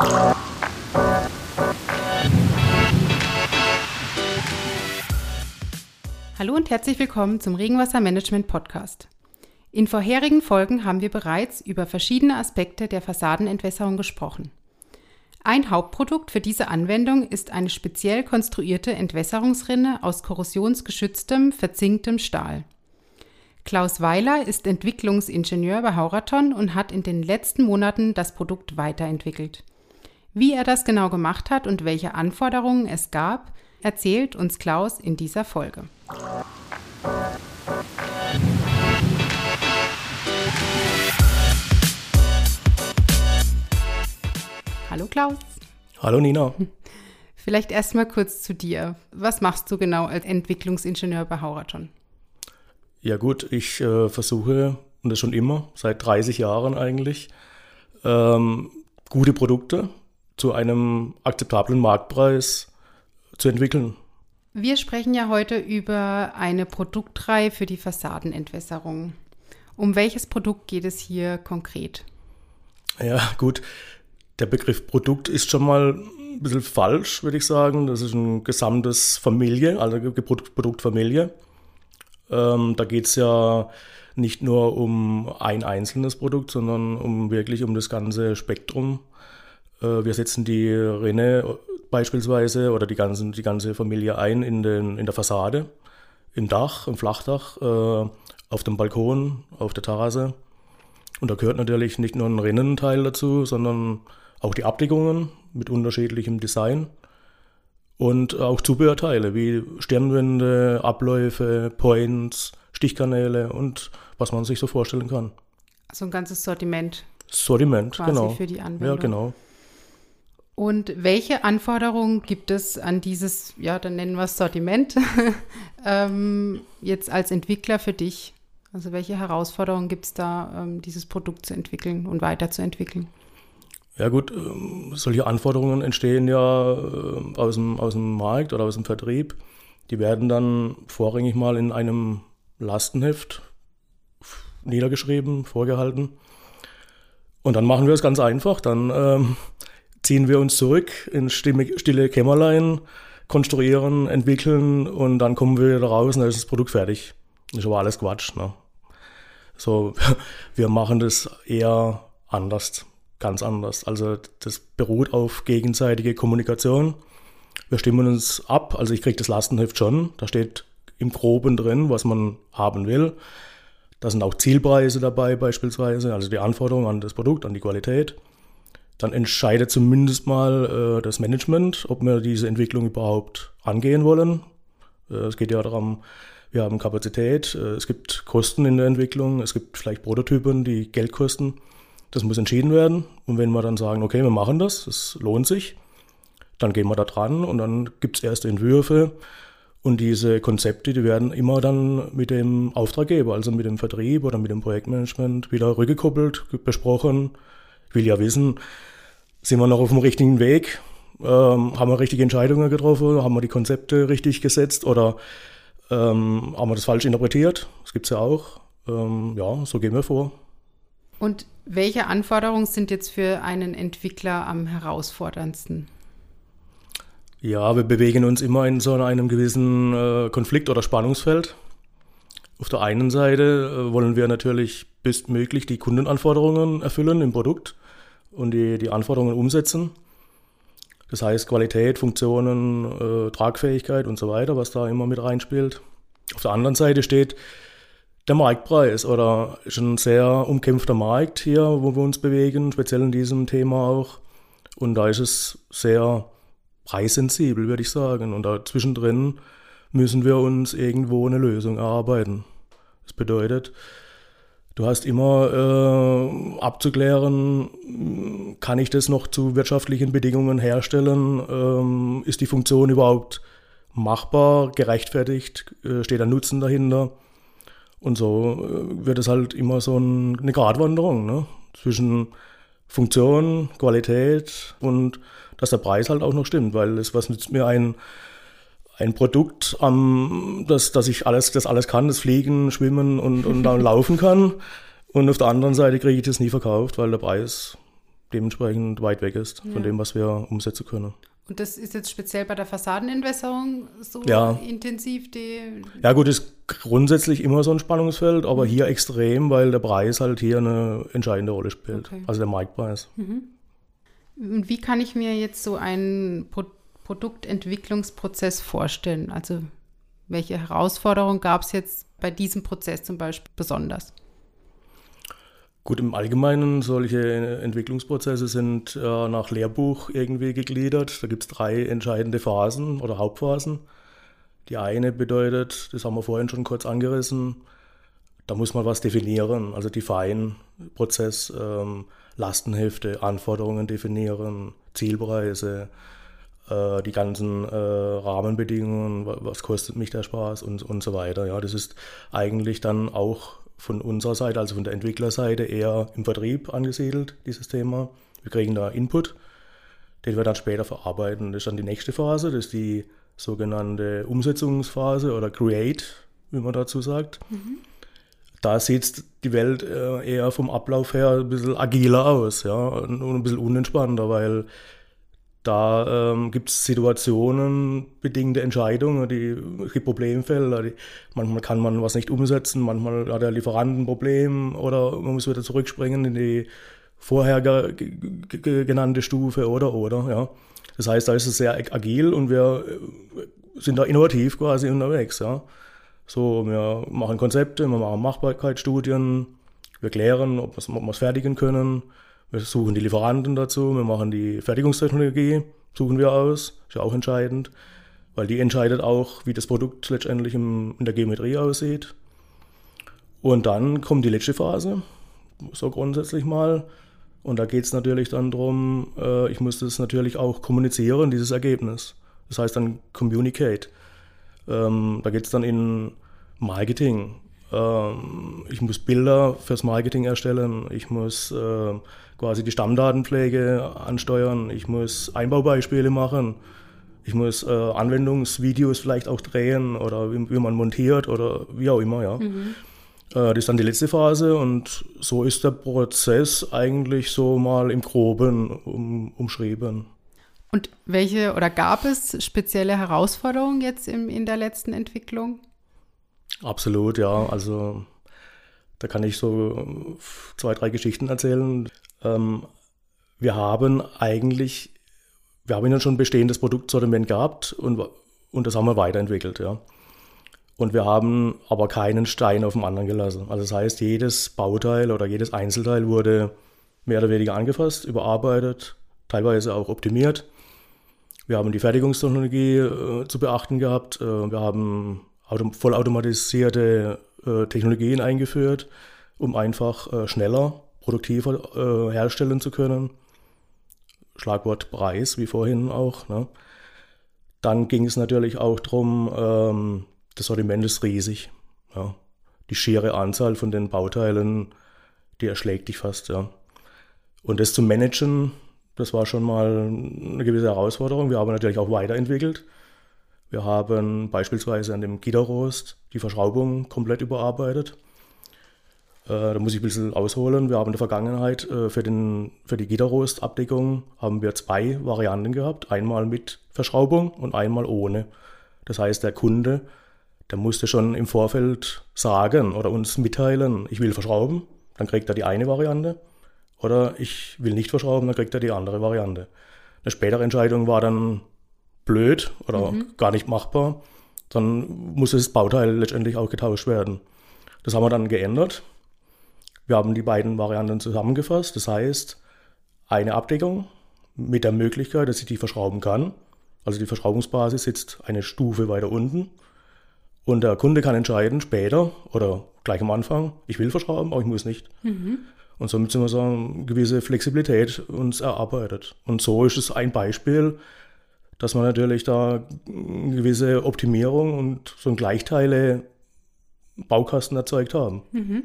Hallo und herzlich willkommen zum Regenwassermanagement Podcast. In vorherigen Folgen haben wir bereits über verschiedene Aspekte der Fassadenentwässerung gesprochen. Ein Hauptprodukt für diese Anwendung ist eine speziell konstruierte Entwässerungsrinne aus korrosionsgeschütztem, verzinktem Stahl. Klaus Weiler ist Entwicklungsingenieur bei Hauraton und hat in den letzten Monaten das Produkt weiterentwickelt. Wie er das genau gemacht hat und welche Anforderungen es gab, erzählt uns Klaus in dieser Folge. Hallo Klaus. Hallo Nina. Vielleicht erstmal kurz zu dir. Was machst du genau als Entwicklungsingenieur bei Hauraton? Ja gut, ich äh, versuche, und das schon immer, seit 30 Jahren eigentlich, ähm, gute Produkte zu einem akzeptablen Marktpreis zu entwickeln. Wir sprechen ja heute über eine Produktreihe für die Fassadenentwässerung. Um welches Produkt geht es hier konkret? Ja, gut der Begriff Produkt ist schon mal ein bisschen falsch, würde ich sagen. Das ist ein gesamtes Familie, also Produktfamilie. Ähm, da geht es ja nicht nur um ein einzelnes Produkt, sondern um wirklich um das ganze Spektrum. Äh, wir setzen die Rinne beispielsweise oder die, ganzen, die ganze Familie ein in, den, in der Fassade, im Dach, im Flachdach, äh, auf dem Balkon, auf der Terrasse. Und da gehört natürlich nicht nur ein Rinnenteil dazu, sondern auch die Abdeckungen mit unterschiedlichem Design und auch Zubehörteile wie Stirnwände, Abläufe, Points, Stichkanäle und was man sich so vorstellen kann. Also ein ganzes Sortiment. Sortiment, quasi genau. Für die Anwendung. Ja, genau. Und welche Anforderungen gibt es an dieses, ja, dann nennen wir es Sortiment, ähm, jetzt als Entwickler für dich? Also welche Herausforderungen gibt es da, ähm, dieses Produkt zu entwickeln und weiterzuentwickeln? Ja gut, ähm, solche Anforderungen entstehen ja äh, aus dem, aus dem Markt oder aus dem Vertrieb. Die werden dann vorrangig mal in einem Lastenheft niedergeschrieben, vorgehalten. Und dann machen wir es ganz einfach. Dann ähm, ziehen wir uns zurück in stille Kämmerlein, konstruieren, entwickeln und dann kommen wir wieder raus und dann ist das Produkt fertig. Ist aber alles Quatsch. Ne? So, wir machen das eher anders ganz anders. Also das beruht auf gegenseitige Kommunikation. Wir stimmen uns ab, also ich kriege das Lastenheft schon, da steht im Groben drin, was man haben will. Da sind auch Zielpreise dabei beispielsweise, also die Anforderungen an das Produkt, an die Qualität. Dann entscheidet zumindest mal äh, das Management, ob wir diese Entwicklung überhaupt angehen wollen. Äh, es geht ja darum, wir haben Kapazität, äh, es gibt Kosten in der Entwicklung, es gibt vielleicht Prototypen, die Geld kosten. Das muss entschieden werden. Und wenn wir dann sagen, okay, wir machen das, es lohnt sich, dann gehen wir da dran und dann gibt es erste Entwürfe. Und diese Konzepte, die werden immer dann mit dem Auftraggeber, also mit dem Vertrieb oder mit dem Projektmanagement wieder rückgekoppelt, besprochen. Ich will ja wissen, sind wir noch auf dem richtigen Weg? Ähm, haben wir richtige Entscheidungen getroffen? Haben wir die Konzepte richtig gesetzt? Oder ähm, haben wir das falsch interpretiert? Das gibt es ja auch. Ähm, ja, so gehen wir vor. Und welche Anforderungen sind jetzt für einen Entwickler am herausforderndsten? Ja, wir bewegen uns immer in so einem gewissen äh, Konflikt- oder Spannungsfeld. Auf der einen Seite äh, wollen wir natürlich bestmöglich die Kundenanforderungen erfüllen im Produkt und die, die Anforderungen umsetzen. Das heißt Qualität, Funktionen, äh, Tragfähigkeit und so weiter, was da immer mit reinspielt. Auf der anderen Seite steht der Marktpreis oder ist ein sehr umkämpfter Markt hier, wo wir uns bewegen, speziell in diesem Thema auch. Und da ist es sehr preissensibel, würde ich sagen. Und da zwischendrin müssen wir uns irgendwo eine Lösung erarbeiten. Das bedeutet, du hast immer äh, abzuklären, kann ich das noch zu wirtschaftlichen Bedingungen herstellen? Ähm, ist die Funktion überhaupt machbar, gerechtfertigt? Äh, steht ein Nutzen dahinter? Und so äh, wird es halt immer so ein, eine Gratwanderung ne? zwischen Funktion, Qualität und dass der Preis halt auch noch stimmt, weil es was nützt mir ein, ein Produkt, ähm, das, das ich alles, das alles kann, das Fliegen, Schwimmen und, und dann laufen kann. Und auf der anderen Seite kriege ich das nie verkauft, weil der Preis dementsprechend weit weg ist ja. von dem, was wir umsetzen können. Und das ist jetzt speziell bei der Fassadenentwässerung so ja. intensiv? Die ja gut, ist grundsätzlich immer so ein Spannungsfeld, aber mhm. hier extrem, weil der Preis halt hier eine entscheidende Rolle spielt. Okay. Also der Marktpreis. Mhm. Und wie kann ich mir jetzt so einen Pro Produktentwicklungsprozess vorstellen? Also welche Herausforderungen gab es jetzt bei diesem Prozess zum Beispiel besonders? Gut, im Allgemeinen solche Entwicklungsprozesse sind äh, nach Lehrbuch irgendwie gegliedert. Da gibt es drei entscheidende Phasen oder Hauptphasen. Die eine bedeutet, das haben wir vorhin schon kurz angerissen, da muss man was definieren, also define Prozess, ähm, Lastenhefte, Anforderungen definieren, Zielpreise, äh, die ganzen äh, Rahmenbedingungen, was kostet mich der Spaß und, und so weiter. Ja, das ist eigentlich dann auch von unserer Seite, also von der Entwicklerseite, eher im Vertrieb angesiedelt, dieses Thema. Wir kriegen da Input, den wir dann später verarbeiten. Das ist dann die nächste Phase, das ist die sogenannte Umsetzungsphase oder Create, wie man dazu sagt. Mhm. Da sieht die Welt äh, eher vom Ablauf her ein bisschen agiler aus, ja, und ein bisschen unentspannter, weil da ähm, gibt es Situationen, bedingte Entscheidungen, die, die Problemfelder. Die, manchmal kann man was nicht umsetzen, manchmal hat der Lieferant ein Problem oder man muss wieder zurückspringen in die vorher genannte Stufe oder oder. Ja. Das heißt, da ist es sehr agil und wir äh, sind da innovativ quasi unterwegs. Ja. So, wir machen Konzepte, wir machen Machbarkeitsstudien, wir klären, ob wir es fertigen können wir suchen die Lieferanten dazu, wir machen die Fertigungstechnologie, suchen wir aus, ist ja auch entscheidend, weil die entscheidet auch, wie das Produkt letztendlich im, in der Geometrie aussieht. Und dann kommt die letzte Phase, so grundsätzlich mal. Und da geht es natürlich dann darum, äh, ich muss das natürlich auch kommunizieren, dieses Ergebnis. Das heißt dann Communicate. Ähm, da geht es dann in Marketing. Ähm, ich muss Bilder fürs Marketing erstellen. Ich muss äh, quasi die Stammdatenpflege ansteuern. Ich muss Einbaubeispiele machen. Ich muss äh, Anwendungsvideos vielleicht auch drehen oder wie, wie, man montiert oder wie auch immer, ja. Mhm. Äh, das ist dann die letzte Phase und so ist der Prozess eigentlich so mal im Groben um, umschrieben. Und welche oder gab es spezielle Herausforderungen jetzt in, in der letzten Entwicklung? Absolut, ja. Also da kann ich so zwei, drei Geschichten erzählen. Ähm, wir haben eigentlich, wir haben ja schon ein bestehendes Produktsortiment gehabt und, und das haben wir weiterentwickelt, ja. Und wir haben aber keinen Stein auf dem anderen gelassen. Also das heißt, jedes Bauteil oder jedes Einzelteil wurde mehr oder weniger angefasst, überarbeitet, teilweise auch optimiert. Wir haben die Fertigungstechnologie äh, zu beachten gehabt. Äh, wir haben vollautomatisierte äh, Technologien eingeführt, um einfach äh, schneller produktiver äh, herstellen zu können. Schlagwort Preis, wie vorhin auch. Ne? Dann ging es natürlich auch darum, ähm, das Sortiment ist riesig. Ja? Die schiere Anzahl von den Bauteilen, die erschlägt dich fast. Ja? Und das zu managen, das war schon mal eine gewisse Herausforderung. Wir haben natürlich auch weiterentwickelt. Wir haben beispielsweise an dem Gitterrost die Verschraubung komplett überarbeitet. Äh, da muss ich ein bisschen ausholen. Wir haben in der Vergangenheit äh, für, den, für die Gitterrostabdeckung haben wir zwei Varianten gehabt. Einmal mit Verschraubung und einmal ohne. Das heißt, der Kunde, der musste schon im Vorfeld sagen oder uns mitteilen, ich will verschrauben, dann kriegt er die eine Variante. Oder ich will nicht verschrauben, dann kriegt er die andere Variante. Eine spätere Entscheidung war dann blöd oder mhm. gar nicht machbar. Dann musste das Bauteil letztendlich auch getauscht werden. Das haben wir dann geändert wir haben die beiden Varianten zusammengefasst. Das heißt, eine Abdeckung mit der Möglichkeit, dass ich die verschrauben kann. Also die Verschraubungsbasis sitzt eine Stufe weiter unten. Und der Kunde kann entscheiden, später oder gleich am Anfang, ich will verschrauben, aber ich muss nicht. Mhm. Und somit sind wir so eine gewisse Flexibilität uns erarbeitet. Und so ist es ein Beispiel, dass man natürlich da eine gewisse Optimierung und so ein Gleichteile Baukasten erzeugt haben. Mhm.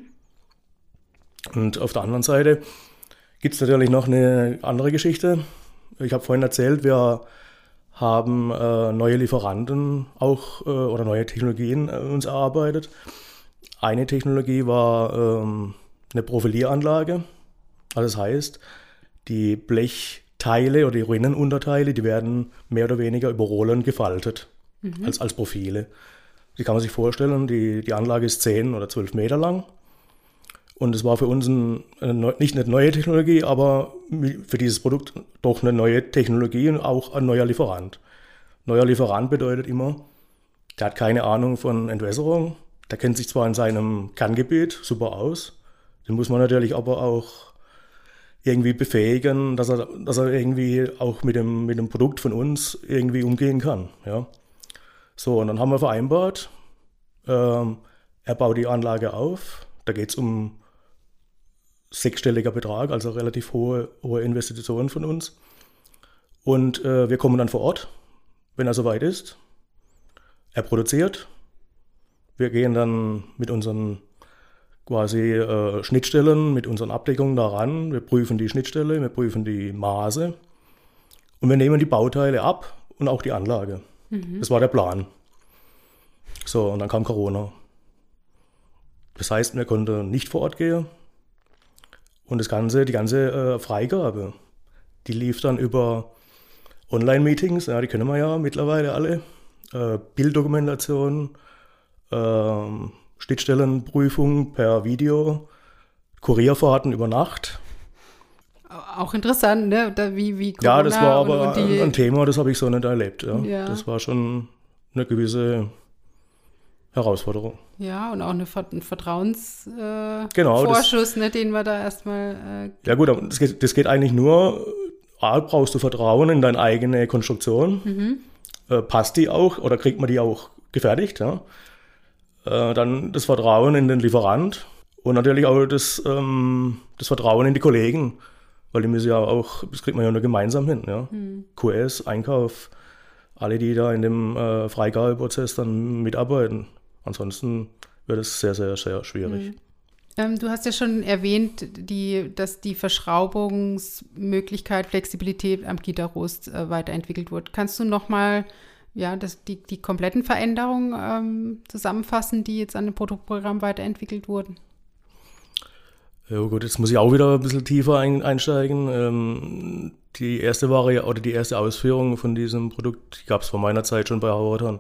Und auf der anderen Seite gibt es natürlich noch eine andere Geschichte. Ich habe vorhin erzählt, wir haben äh, neue Lieferanten auch äh, oder neue Technologien äh, uns erarbeitet. Eine Technologie war ähm, eine Profilieranlage. Also das heißt, die Blechteile oder die Rinnenunterteile, die werden mehr oder weniger über Rollen gefaltet mhm. als, als Profile. Die kann man sich vorstellen, die, die Anlage ist 10 oder 12 Meter lang. Und es war für uns ein, eine, nicht eine neue Technologie, aber für dieses Produkt doch eine neue Technologie und auch ein neuer Lieferant. Neuer Lieferant bedeutet immer, der hat keine Ahnung von Entwässerung, der kennt sich zwar in seinem Kerngebiet super aus, den muss man natürlich aber auch irgendwie befähigen, dass er, dass er irgendwie auch mit dem, mit dem Produkt von uns irgendwie umgehen kann. Ja. So, und dann haben wir vereinbart, ähm, er baut die Anlage auf. Da geht es um sechsstelliger Betrag, also relativ hohe, hohe Investitionen von uns. Und äh, wir kommen dann vor Ort, wenn er soweit ist. Er produziert. Wir gehen dann mit unseren quasi äh, Schnittstellen, mit unseren Abdeckungen daran. Wir prüfen die Schnittstelle, wir prüfen die Maße und wir nehmen die Bauteile ab und auch die Anlage. Mhm. Das war der Plan. So, und dann kam Corona. Das heißt, wir konnten nicht vor Ort gehen. Und das ganze, die ganze äh, Freigabe, die lief dann über Online-Meetings, ja, die kennen wir ja mittlerweile alle. Äh, Bilddokumentation, äh, Schnittstellenprüfung per Video, Kurierfahrten über Nacht. Auch interessant, ne? Da, wie, wie Corona ja, das war aber und, und ein Thema, das habe ich so nicht erlebt. Ja. ja. Das war schon eine gewisse Herausforderung. Ja, und auch eine, ein Vertrauensvorschuss, äh, genau, ne, den wir da erstmal. Äh, ja, gut, das geht, das geht eigentlich nur, A, brauchst du Vertrauen in deine eigene Konstruktion. Mhm. Äh, passt die auch oder kriegt man die auch gefertigt? Ja? Äh, dann das Vertrauen in den Lieferant und natürlich auch das, ähm, das Vertrauen in die Kollegen, weil die müssen ja auch, das kriegt man ja nur gemeinsam hin. Ja? Mhm. QS, Einkauf, alle, die da in dem äh, Freigabeprozess dann mitarbeiten. Ansonsten wird es sehr, sehr, sehr schwierig. Mhm. Ähm, du hast ja schon erwähnt, die, dass die Verschraubungsmöglichkeit, Flexibilität am Gitterrost äh, weiterentwickelt wurde. Kannst du nochmal ja, die, die kompletten Veränderungen ähm, zusammenfassen, die jetzt an dem Produktprogramm weiterentwickelt wurden? Ja gut, jetzt muss ich auch wieder ein bisschen tiefer ein, einsteigen. Ähm, die erste Variante oder die erste Ausführung von diesem Produkt gab es vor meiner Zeit schon bei Hauerton.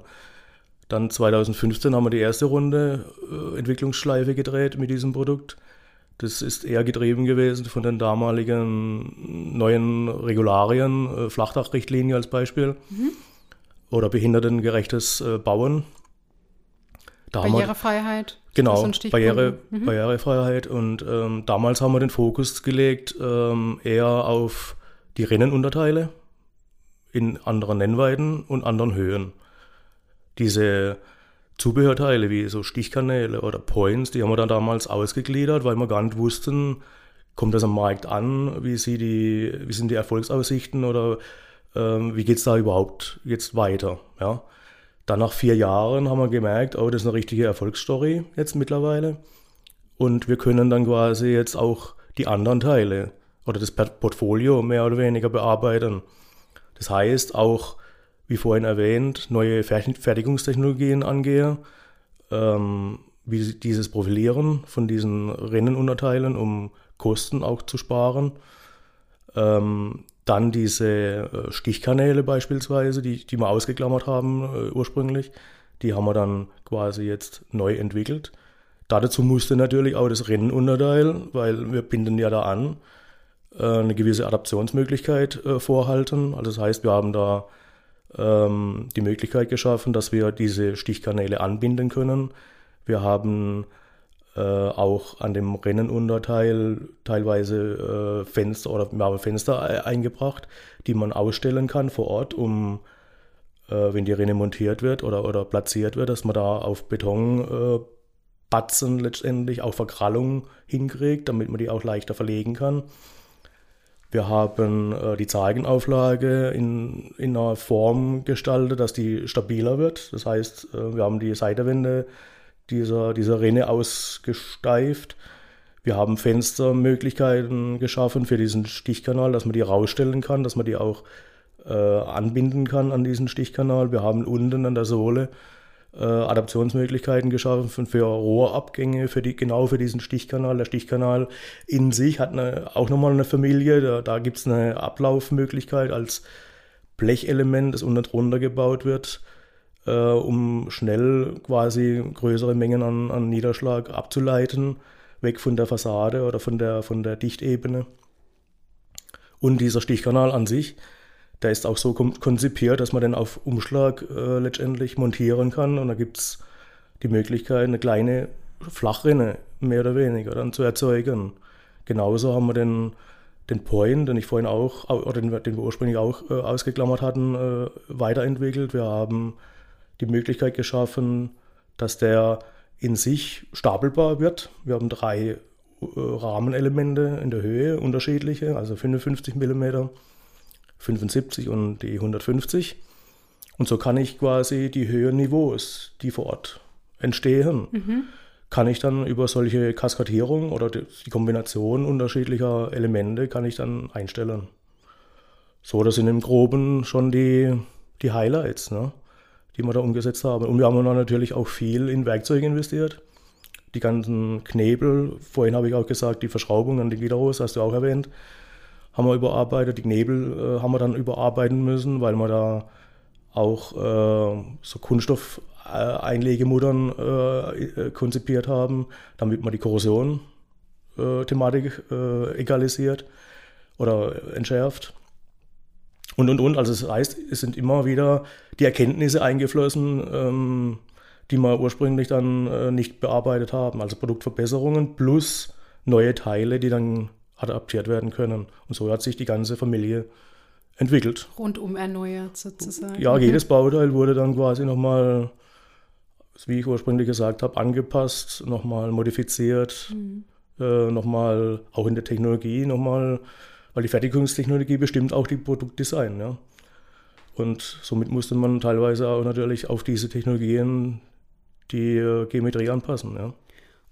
Dann 2015 haben wir die erste Runde äh, Entwicklungsschleife gedreht mit diesem Produkt. Das ist eher getrieben gewesen von den damaligen neuen Regularien, äh, Flachdachrichtlinie als Beispiel mhm. Oder behindertengerechtes äh, Bauen. Da Barrierefreiheit. Wir, genau, Barriere, mhm. Barrierefreiheit. Und ähm, damals haben wir den Fokus gelegt ähm, eher auf die Rennenunterteile in anderen Nennweiten und anderen Höhen diese Zubehörteile wie so Stichkanäle oder Points, die haben wir dann damals ausgegliedert, weil wir gar nicht wussten, kommt das am Markt an, wie, sie die, wie sind die Erfolgsaussichten oder ähm, wie es da überhaupt jetzt weiter. Ja? Dann nach vier Jahren haben wir gemerkt, oh, das ist eine richtige Erfolgsstory jetzt mittlerweile. Und wir können dann quasi jetzt auch die anderen Teile oder das Portfolio mehr oder weniger bearbeiten. Das heißt auch wie vorhin erwähnt, neue Fertigungstechnologien angehe, ähm, wie dieses Profilieren von diesen Rennenunterteilen, um Kosten auch zu sparen. Ähm, dann diese äh, Stichkanäle beispielsweise, die, die wir ausgeklammert haben äh, ursprünglich, die haben wir dann quasi jetzt neu entwickelt. Dazu musste natürlich auch das Rennenunterteil, weil wir binden ja da an, äh, eine gewisse Adaptionsmöglichkeit vorhalten. Also das heißt, wir haben da ähm, die Möglichkeit geschaffen, dass wir diese Stichkanäle anbinden können. Wir haben äh, auch an dem Rennenunterteil teilweise äh, Fenster oder haben Fenster e eingebracht, die man ausstellen kann vor Ort, um äh, wenn die Renne montiert wird oder, oder platziert wird, dass man da auf Betonbatzen äh, letztendlich auch Verkrallung hinkriegt, damit man die auch leichter verlegen kann. Wir haben äh, die Zeigenauflage in, in einer Form gestaltet, dass die stabiler wird. Das heißt, äh, wir haben die Seitenwände dieser, dieser Rinne ausgesteift. Wir haben Fenstermöglichkeiten geschaffen für diesen Stichkanal, dass man die rausstellen kann, dass man die auch äh, anbinden kann an diesen Stichkanal. Wir haben unten an der Sohle äh, Adaptionsmöglichkeiten geschaffen für Rohrabgänge, für die, genau für diesen Stichkanal. Der Stichkanal in sich hat eine, auch nochmal eine Familie, da, da gibt es eine Ablaufmöglichkeit als Blechelement, das unten drunter gebaut wird, äh, um schnell quasi größere Mengen an, an, Niederschlag abzuleiten, weg von der Fassade oder von der, von der Dichtebene. Und dieser Stichkanal an sich, der ist auch so konzipiert, dass man den auf Umschlag äh, letztendlich montieren kann. Und da gibt es die Möglichkeit, eine kleine Flachrinne mehr oder weniger dann zu erzeugen. Genauso haben wir den den Point, den ich vorhin auch, oder den, den wir ursprünglich auch äh, ausgeklammert hatten, äh, weiterentwickelt. Wir haben die Möglichkeit geschaffen, dass der in sich stapelbar wird. Wir haben drei äh, Rahmenelemente in der Höhe, unterschiedliche, also 55 mm, 75 und die 150. Und so kann ich quasi die Höhenniveaus, die vor Ort entstehen, mhm kann ich dann über solche Kaskadierung oder die, Kombination unterschiedlicher Elemente kann ich dann einstellen. So, das sind im Groben schon die, die Highlights, ne, die wir da umgesetzt haben. Und wir haben dann natürlich auch viel in Werkzeuge investiert. Die ganzen Knebel, vorhin habe ich auch gesagt, die Verschraubung an den Gitarros, hast du auch erwähnt, haben wir überarbeitet. Die Knebel äh, haben wir dann überarbeiten müssen, weil wir da auch äh, so Kunststoff äh, äh, äh, konzipiert haben, damit man die Korrosion-Thematik äh, egalisiert oder entschärft. Und, und, und. Also das heißt, es sind immer wieder die Erkenntnisse eingeflossen, ähm, die wir ursprünglich dann äh, nicht bearbeitet haben. Also Produktverbesserungen plus neue Teile, die dann adaptiert werden können. Und so hat sich die ganze Familie entwickelt. Rundum erneuert sozusagen. Ja, jedes Bauteil wurde dann quasi nochmal wie ich ursprünglich gesagt habe, angepasst, nochmal modifiziert, mhm. äh, nochmal auch in der Technologie nochmal, weil die Fertigungstechnologie bestimmt auch die Produktdesign. Ja. Und somit musste man teilweise auch natürlich auf diese Technologien die äh, Geometrie anpassen. Ja.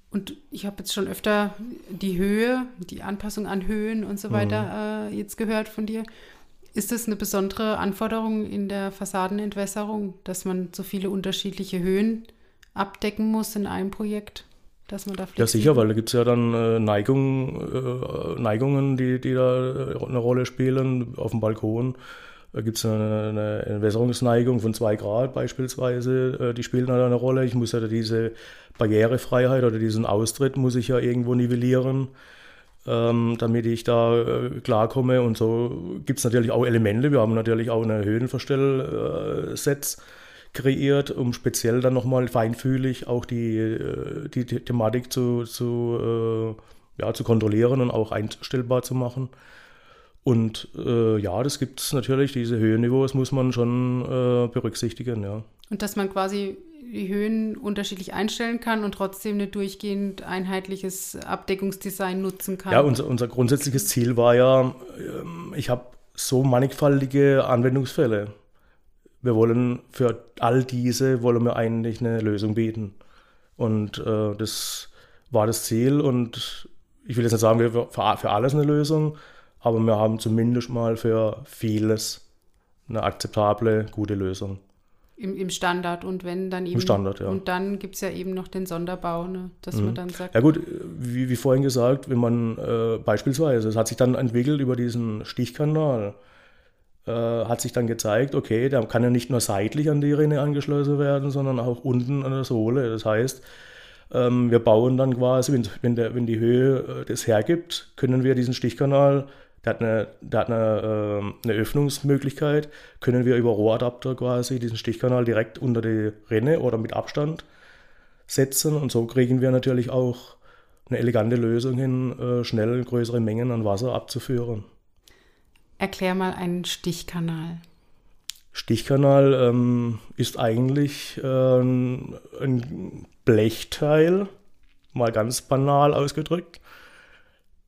Und ich habe jetzt schon öfter die Höhe, die Anpassung an Höhen und so weiter mhm. äh, jetzt gehört von dir. Ist das eine besondere Anforderung in der Fassadenentwässerung, dass man so viele unterschiedliche Höhen abdecken muss in einem Projekt? Dass man da ja, sicher, weil da gibt es ja dann äh, Neigung, äh, Neigungen, die, die da äh, eine Rolle spielen. Auf dem Balkon gibt es eine, eine Entwässerungsneigung von zwei Grad beispielsweise, äh, die spielen da eine Rolle. Ich muss ja diese Barrierefreiheit oder diesen Austritt muss ich ja irgendwo nivellieren ähm, damit ich da äh, klarkomme. Und so gibt es natürlich auch Elemente. Wir haben natürlich auch eine Höhenverstellsets kreiert, um speziell dann nochmal feinfühlig auch die, äh, die, die Thematik zu, zu, äh, ja, zu kontrollieren und auch einstellbar zu machen. Und äh, ja, das gibt es natürlich, diese Höhenniveaus muss man schon äh, berücksichtigen, ja. Und dass man quasi die Höhen unterschiedlich einstellen kann und trotzdem ein durchgehend einheitliches Abdeckungsdesign nutzen kann. Ja, unser, unser grundsätzliches Ziel war ja, ähm, ich habe so mannigfaltige Anwendungsfälle. Wir wollen für all diese, wollen wir eigentlich eine Lösung bieten. Und äh, das war das Ziel und ich will jetzt nicht sagen, wir für, für alles eine Lösung, aber wir haben zumindest mal für vieles eine akzeptable, gute Lösung. Im, Im Standard und wenn dann eben. Im Standard, ja. Und dann gibt es ja eben noch den Sonderbau, ne, dass mhm. man dann sagt. Ja, gut, wie, wie vorhin gesagt, wenn man äh, beispielsweise, es hat sich dann entwickelt über diesen Stichkanal, äh, hat sich dann gezeigt, okay, der kann ja nicht nur seitlich an die Rinne angeschlossen werden, sondern auch unten an der Sohle. Das heißt, ähm, wir bauen dann quasi, wenn, wenn, der, wenn die Höhe äh, das hergibt, können wir diesen Stichkanal der hat eine, der hat eine, äh, eine Öffnungsmöglichkeit, können wir über Rohradapter quasi diesen Stichkanal direkt unter die Rinne oder mit Abstand setzen und so kriegen wir natürlich auch eine elegante Lösung hin, äh, schnell größere Mengen an Wasser abzuführen. Erklär mal einen Stichkanal. Stichkanal ähm, ist eigentlich äh, ein Blechteil, mal ganz banal ausgedrückt,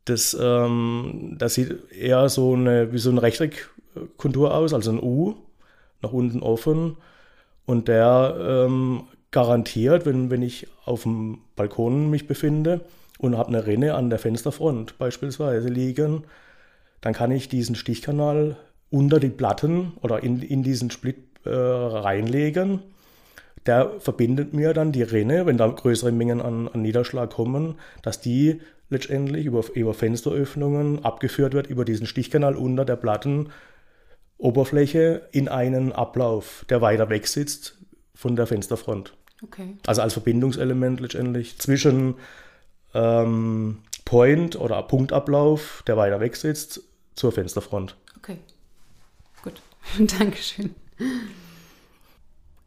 das, ähm, das sieht eher so eine, wie so eine Rechteckkontur aus, also ein U, nach unten offen. Und der ähm, garantiert, wenn, wenn ich auf dem Balkon mich befinde und habe eine Rinne an der Fensterfront beispielsweise liegen, dann kann ich diesen Stichkanal unter die Platten oder in, in diesen Split äh, reinlegen, der verbindet mir dann die Rinne, wenn da größere Mengen an, an Niederschlag kommen, dass die letztendlich über, über Fensteröffnungen abgeführt wird, über diesen Stichkanal unter der Plattenoberfläche in einen Ablauf, der weiter weg sitzt von der Fensterfront. Okay. Also als Verbindungselement letztendlich zwischen ähm, Point oder Punktablauf, der weiter weg sitzt, zur Fensterfront. Okay. Gut. Dankeschön.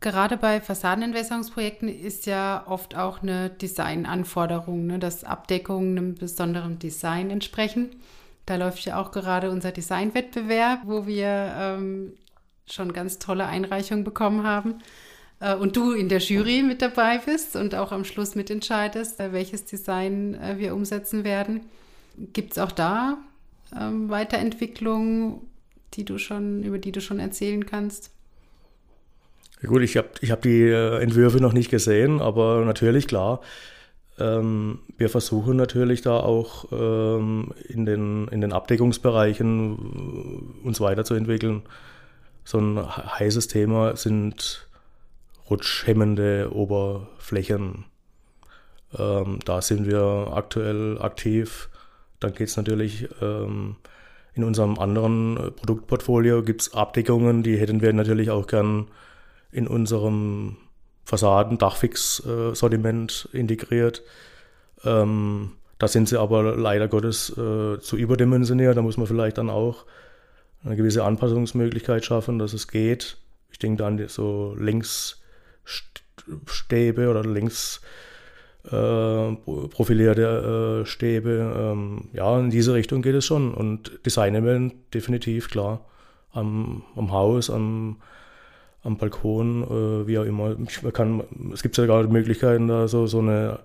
Gerade bei Fassadenentwässerungsprojekten ist ja oft auch eine Designanforderung, ne, dass Abdeckungen einem besonderen Design entsprechen. Da läuft ja auch gerade unser Designwettbewerb, wo wir ähm, schon ganz tolle Einreichungen bekommen haben. Äh, und du in der Jury mit dabei bist und auch am Schluss mitentscheidest, äh, welches Design äh, wir umsetzen werden. Gibt es auch da ähm, Weiterentwicklungen, die du schon, über die du schon erzählen kannst? Ja gut, ich habe ich hab die Entwürfe noch nicht gesehen, aber natürlich, klar. Ähm, wir versuchen natürlich da auch ähm, in, den, in den Abdeckungsbereichen uns weiterzuentwickeln. So ein heißes Thema sind rutschhemmende Oberflächen. Ähm, da sind wir aktuell aktiv. Dann geht es natürlich ähm, in unserem anderen Produktportfolio gibt es Abdeckungen, die hätten wir natürlich auch gern in unserem Fassaden-Dachfix-Sortiment integriert. Ähm, da sind sie aber leider Gottes äh, zu überdimensioniert. Da muss man vielleicht dann auch eine gewisse Anpassungsmöglichkeit schaffen, dass es geht. Ich denke an so Längsstäbe oder längs äh, profilierte äh, Stäbe. Ähm, ja, in diese Richtung geht es schon. Und Designelement definitiv, klar. Am, am Haus, am, am Balkon, äh, wie auch immer. Man kann, es gibt ja gerade Möglichkeiten, da so, so eine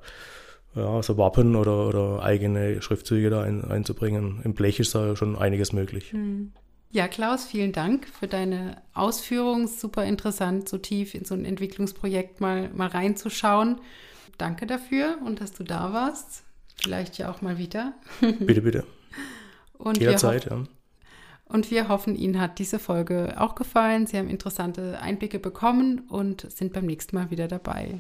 ja, so Wappen oder, oder eigene Schriftzüge da ein, einzubringen. Im Blech ist da schon einiges möglich. Hm. Ja, Klaus, vielen Dank für deine Ausführungen. Super interessant, so tief in so ein Entwicklungsprojekt mal, mal reinzuschauen. Danke dafür und dass du da warst. Vielleicht ja auch mal wieder. Bitte, bitte. Und Jederzeit, ja. Und wir hoffen, Ihnen hat diese Folge auch gefallen. Sie haben interessante Einblicke bekommen und sind beim nächsten Mal wieder dabei.